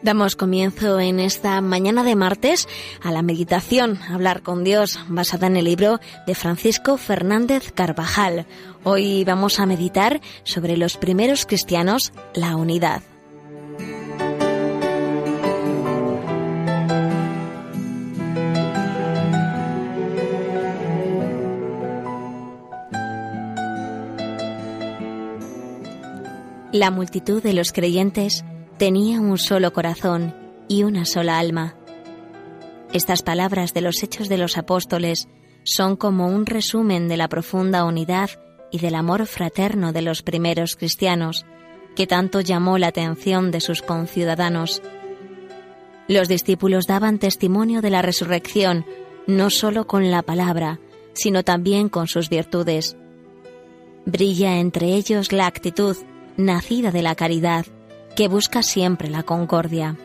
Damos comienzo en esta mañana de martes a la meditación, hablar con Dios, basada en el libro de Francisco Fernández Carvajal. Hoy vamos a meditar sobre los primeros cristianos, la unidad. La multitud de los creyentes tenía un solo corazón y una sola alma. Estas palabras de los Hechos de los Apóstoles son como un resumen de la profunda unidad y del amor fraterno de los primeros cristianos, que tanto llamó la atención de sus conciudadanos. Los discípulos daban testimonio de la resurrección no solo con la palabra, sino también con sus virtudes. Brilla entre ellos la actitud nacida de la caridad, que busca siempre la concordia.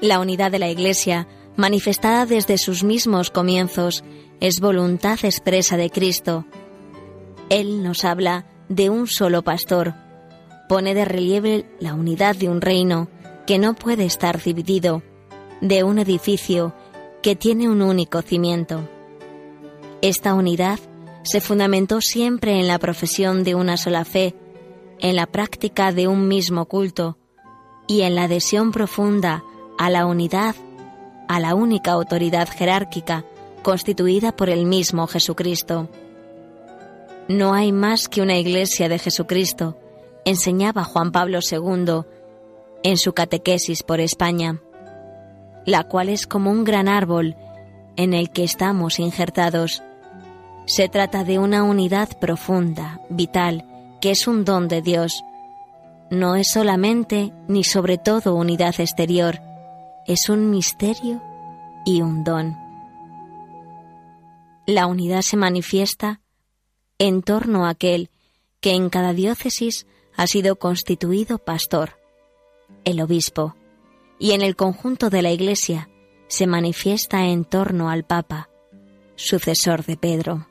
La unidad de la Iglesia, manifestada desde sus mismos comienzos, es voluntad expresa de Cristo. Él nos habla de un solo pastor, pone de relieve la unidad de un reino que no puede estar dividido, de un edificio que tiene un único cimiento. Esta unidad se fundamentó siempre en la profesión de una sola fe, en la práctica de un mismo culto y en la adhesión profunda a la unidad, a la única autoridad jerárquica constituida por el mismo Jesucristo. No hay más que una iglesia de Jesucristo, enseñaba Juan Pablo II en su catequesis por España, la cual es como un gran árbol en el que estamos injertados. Se trata de una unidad profunda, vital, que es un don de Dios. No es solamente ni sobre todo unidad exterior, es un misterio y un don. La unidad se manifiesta en torno a aquel que en cada diócesis ha sido constituido pastor, el obispo, y en el conjunto de la Iglesia se manifiesta en torno al Papa, sucesor de Pedro.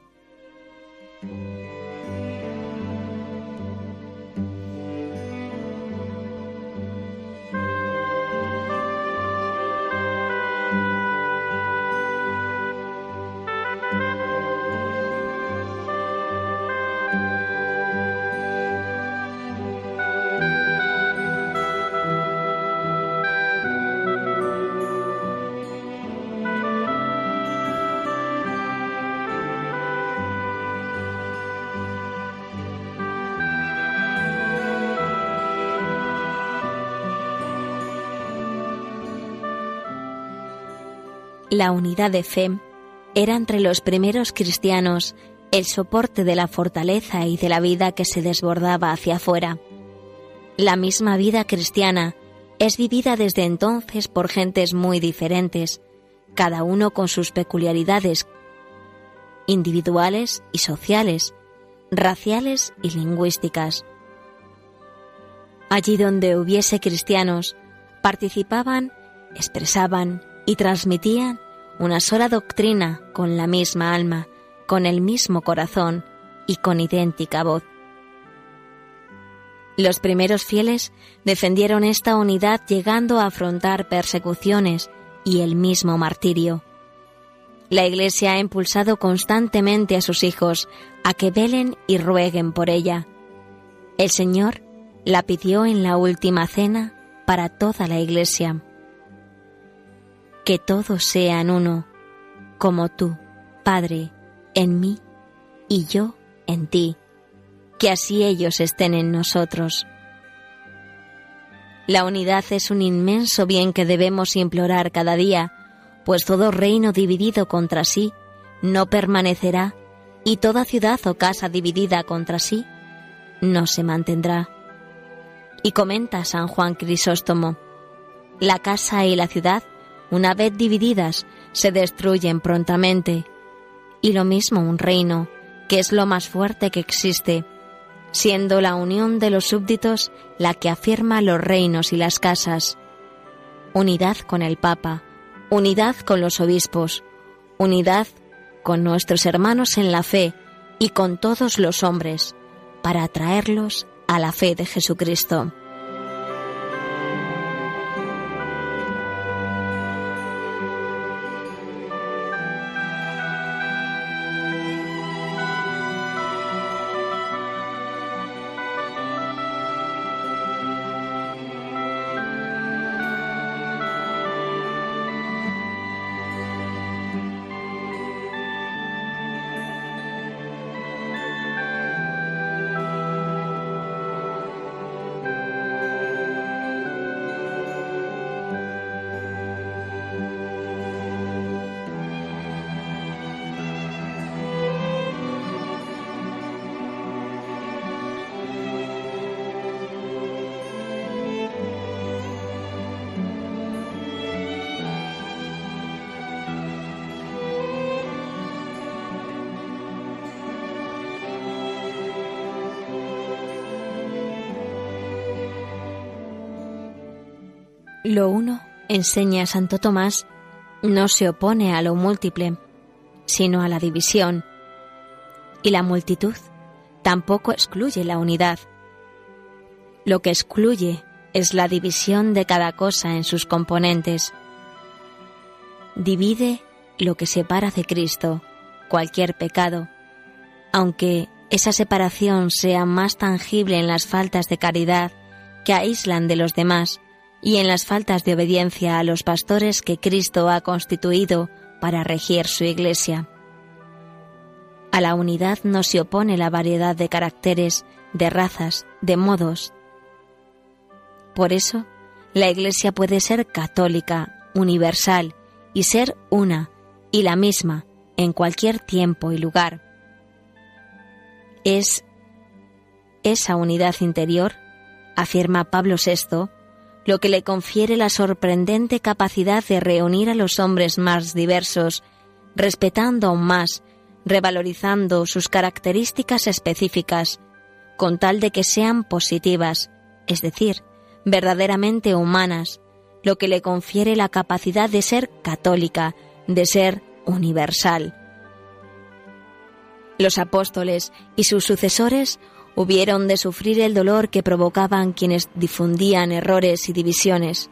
La unidad de fe era entre los primeros cristianos el soporte de la fortaleza y de la vida que se desbordaba hacia afuera. La misma vida cristiana es vivida desde entonces por gentes muy diferentes, cada uno con sus peculiaridades individuales y sociales, raciales y lingüísticas. Allí donde hubiese cristianos, participaban, expresaban y transmitían una sola doctrina con la misma alma, con el mismo corazón y con idéntica voz. Los primeros fieles defendieron esta unidad llegando a afrontar persecuciones y el mismo martirio. La Iglesia ha impulsado constantemente a sus hijos a que velen y rueguen por ella. El Señor la pidió en la última cena para toda la Iglesia que todos sean uno, como tú, Padre, en mí y yo en ti, que así ellos estén en nosotros. La unidad es un inmenso bien que debemos implorar cada día, pues todo reino dividido contra sí no permanecerá, y toda ciudad o casa dividida contra sí no se mantendrá. Y comenta San Juan Crisóstomo, la casa y la ciudad una vez divididas, se destruyen prontamente. Y lo mismo un reino, que es lo más fuerte que existe, siendo la unión de los súbditos la que afirma los reinos y las casas. Unidad con el Papa, unidad con los obispos, unidad con nuestros hermanos en la fe y con todos los hombres, para atraerlos a la fe de Jesucristo. Lo uno, enseña Santo Tomás, no se opone a lo múltiple, sino a la división. Y la multitud tampoco excluye la unidad. Lo que excluye es la división de cada cosa en sus componentes. Divide lo que separa de Cristo, cualquier pecado, aunque esa separación sea más tangible en las faltas de caridad que aíslan de los demás y en las faltas de obediencia a los pastores que Cristo ha constituido para regir su Iglesia. A la unidad no se opone la variedad de caracteres, de razas, de modos. Por eso, la Iglesia puede ser católica, universal y ser una y la misma en cualquier tiempo y lugar. Es esa unidad interior, afirma Pablo VI, lo que le confiere la sorprendente capacidad de reunir a los hombres más diversos, respetando aún más, revalorizando sus características específicas, con tal de que sean positivas, es decir, verdaderamente humanas, lo que le confiere la capacidad de ser católica, de ser universal. Los apóstoles y sus sucesores hubieron de sufrir el dolor que provocaban quienes difundían errores y divisiones.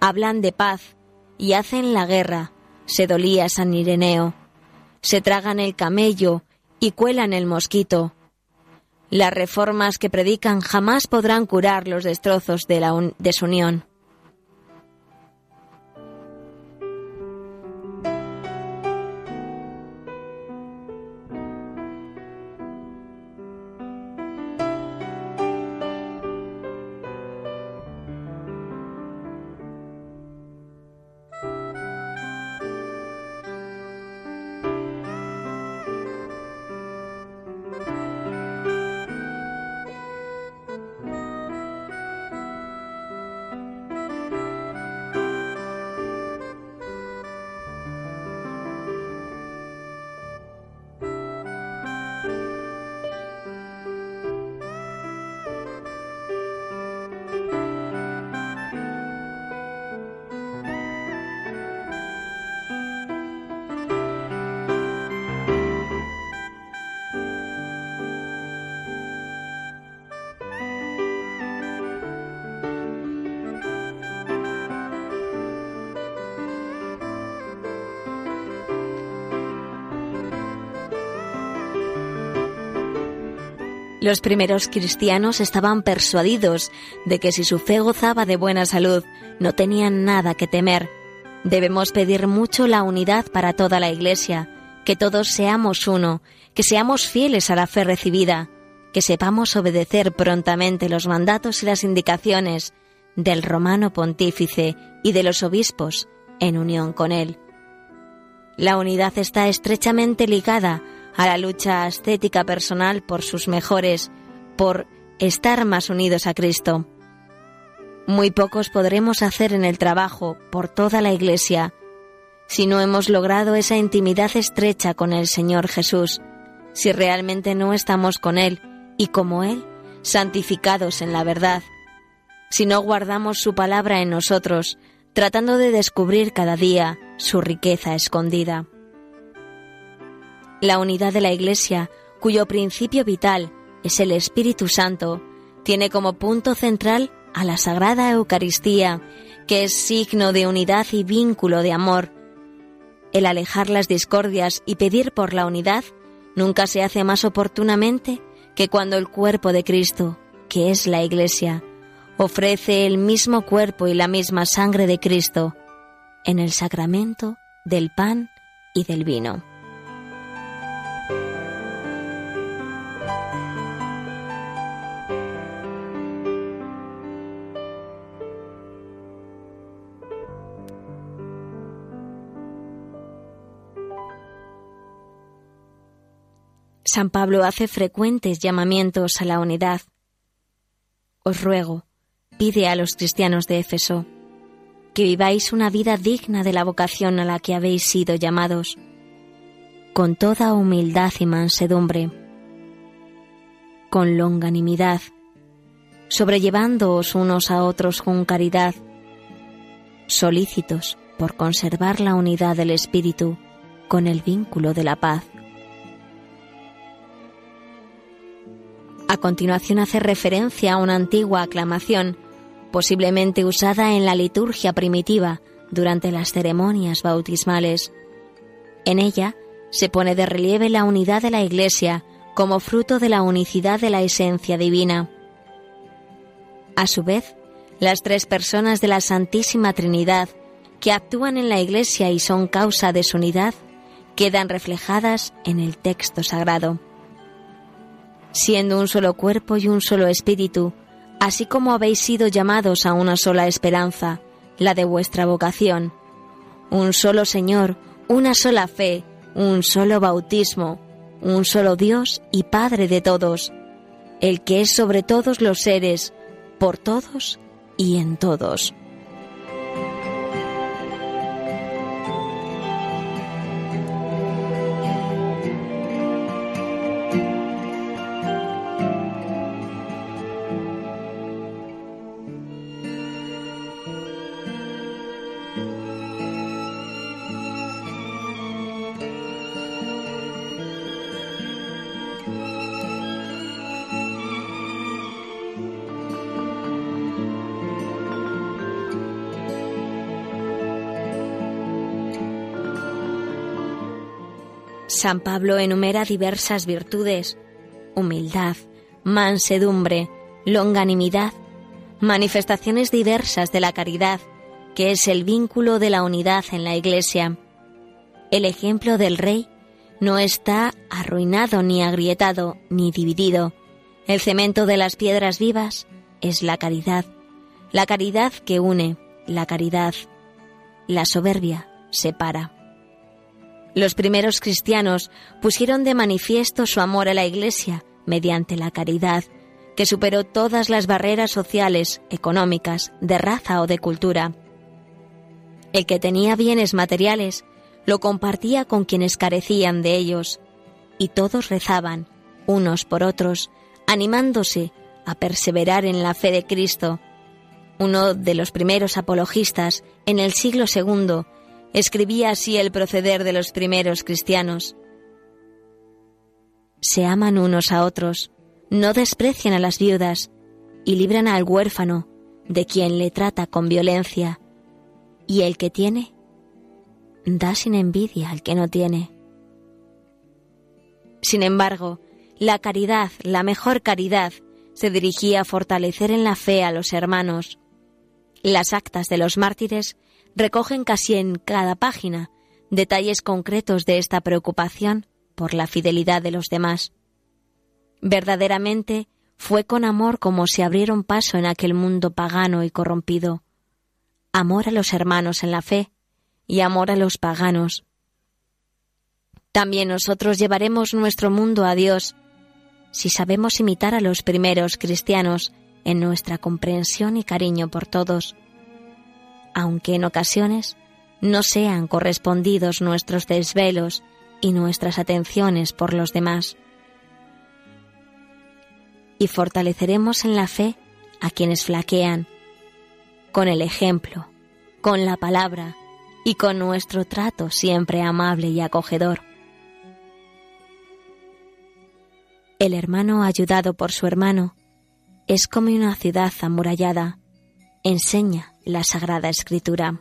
Hablan de paz y hacen la guerra, se dolía San Ireneo. Se tragan el camello y cuelan el mosquito. Las reformas que predican jamás podrán curar los destrozos de la desunión. Los primeros cristianos estaban persuadidos de que si su fe gozaba de buena salud, no tenían nada que temer. Debemos pedir mucho la unidad para toda la Iglesia, que todos seamos uno, que seamos fieles a la fe recibida, que sepamos obedecer prontamente los mandatos y las indicaciones del romano pontífice y de los obispos en unión con él. La unidad está estrechamente ligada a la lucha ascética personal por sus mejores, por estar más unidos a Cristo. Muy pocos podremos hacer en el trabajo por toda la Iglesia si no hemos logrado esa intimidad estrecha con el Señor Jesús, si realmente no estamos con Él y como Él, santificados en la verdad, si no guardamos su palabra en nosotros, tratando de descubrir cada día su riqueza escondida. La unidad de la Iglesia, cuyo principio vital es el Espíritu Santo, tiene como punto central a la Sagrada Eucaristía, que es signo de unidad y vínculo de amor. El alejar las discordias y pedir por la unidad nunca se hace más oportunamente que cuando el cuerpo de Cristo, que es la Iglesia, ofrece el mismo cuerpo y la misma sangre de Cristo en el sacramento del pan y del vino. San Pablo hace frecuentes llamamientos a la unidad. Os ruego, pide a los cristianos de Éfeso, que viváis una vida digna de la vocación a la que habéis sido llamados, con toda humildad y mansedumbre, con longanimidad, sobrellevándoos unos a otros con caridad, solícitos por conservar la unidad del Espíritu con el vínculo de la paz. Continuación hace referencia a una antigua aclamación, posiblemente usada en la liturgia primitiva durante las ceremonias bautismales. En ella se pone de relieve la unidad de la Iglesia como fruto de la unicidad de la esencia divina. A su vez, las tres personas de la Santísima Trinidad que actúan en la Iglesia y son causa de su unidad quedan reflejadas en el texto sagrado. Siendo un solo cuerpo y un solo espíritu, así como habéis sido llamados a una sola esperanza, la de vuestra vocación, un solo Señor, una sola fe, un solo bautismo, un solo Dios y Padre de todos, el que es sobre todos los seres, por todos y en todos. San Pablo enumera diversas virtudes, humildad, mansedumbre, longanimidad, manifestaciones diversas de la caridad, que es el vínculo de la unidad en la Iglesia. El ejemplo del Rey no está arruinado ni agrietado ni dividido. El cemento de las piedras vivas es la caridad, la caridad que une, la caridad. La soberbia separa. Los primeros cristianos pusieron de manifiesto su amor a la Iglesia mediante la caridad, que superó todas las barreras sociales, económicas, de raza o de cultura. El que tenía bienes materiales lo compartía con quienes carecían de ellos, y todos rezaban, unos por otros, animándose a perseverar en la fe de Cristo. Uno de los primeros apologistas, en el siglo II, Escribía así el proceder de los primeros cristianos. Se aman unos a otros, no desprecian a las viudas y libran al huérfano de quien le trata con violencia. Y el que tiene, da sin envidia al que no tiene. Sin embargo, la caridad, la mejor caridad, se dirigía a fortalecer en la fe a los hermanos. Las actas de los mártires recogen casi en cada página detalles concretos de esta preocupación por la fidelidad de los demás. Verdaderamente fue con amor como se abrieron paso en aquel mundo pagano y corrompido. Amor a los hermanos en la fe y amor a los paganos. También nosotros llevaremos nuestro mundo a Dios si sabemos imitar a los primeros cristianos en nuestra comprensión y cariño por todos aunque en ocasiones no sean correspondidos nuestros desvelos y nuestras atenciones por los demás. Y fortaleceremos en la fe a quienes flaquean, con el ejemplo, con la palabra y con nuestro trato siempre amable y acogedor. El hermano ayudado por su hermano es como una ciudad amurallada, enseña la Sagrada Escritura.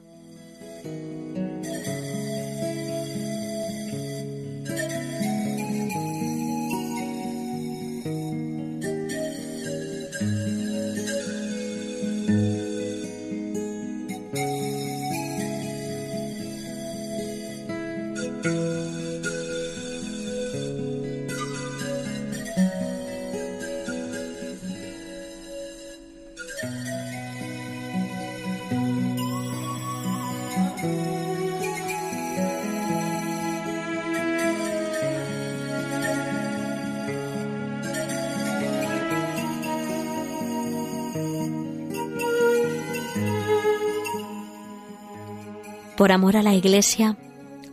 Por amor a la Iglesia,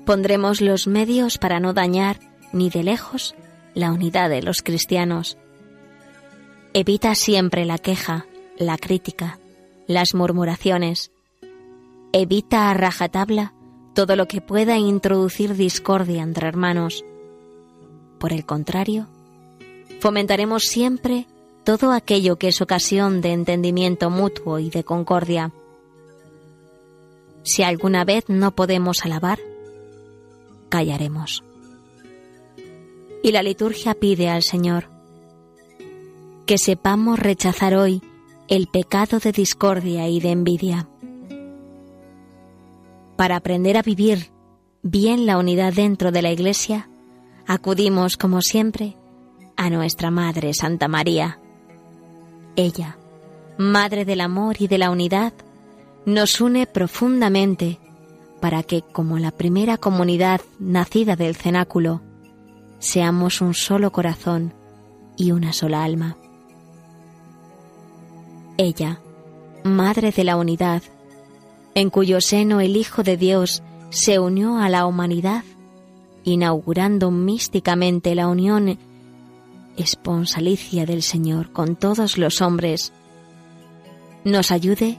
pondremos los medios para no dañar ni de lejos la unidad de los cristianos. Evita siempre la queja, la crítica, las murmuraciones. Evita a rajatabla todo lo que pueda introducir discordia entre hermanos. Por el contrario, fomentaremos siempre todo aquello que es ocasión de entendimiento mutuo y de concordia. Si alguna vez no podemos alabar, callaremos. Y la liturgia pide al Señor que sepamos rechazar hoy el pecado de discordia y de envidia. Para aprender a vivir bien la unidad dentro de la Iglesia, acudimos, como siempre, a nuestra Madre Santa María. Ella, Madre del Amor y de la Unidad, nos une profundamente para que, como la primera comunidad nacida del cenáculo, seamos un solo corazón y una sola alma. Ella, Madre de la Unidad, en cuyo seno el Hijo de Dios se unió a la humanidad, inaugurando místicamente la unión esponsalicia del Señor con todos los hombres, nos ayude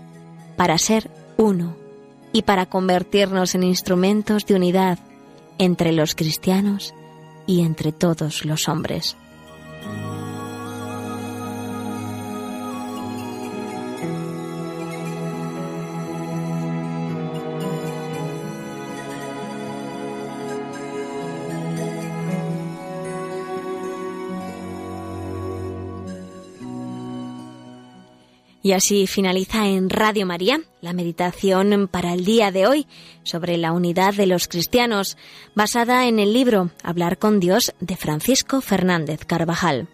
para ser uno y para convertirnos en instrumentos de unidad entre los cristianos y entre todos los hombres. Y así finaliza en Radio María la meditación para el día de hoy sobre la unidad de los cristianos, basada en el libro Hablar con Dios de Francisco Fernández Carvajal.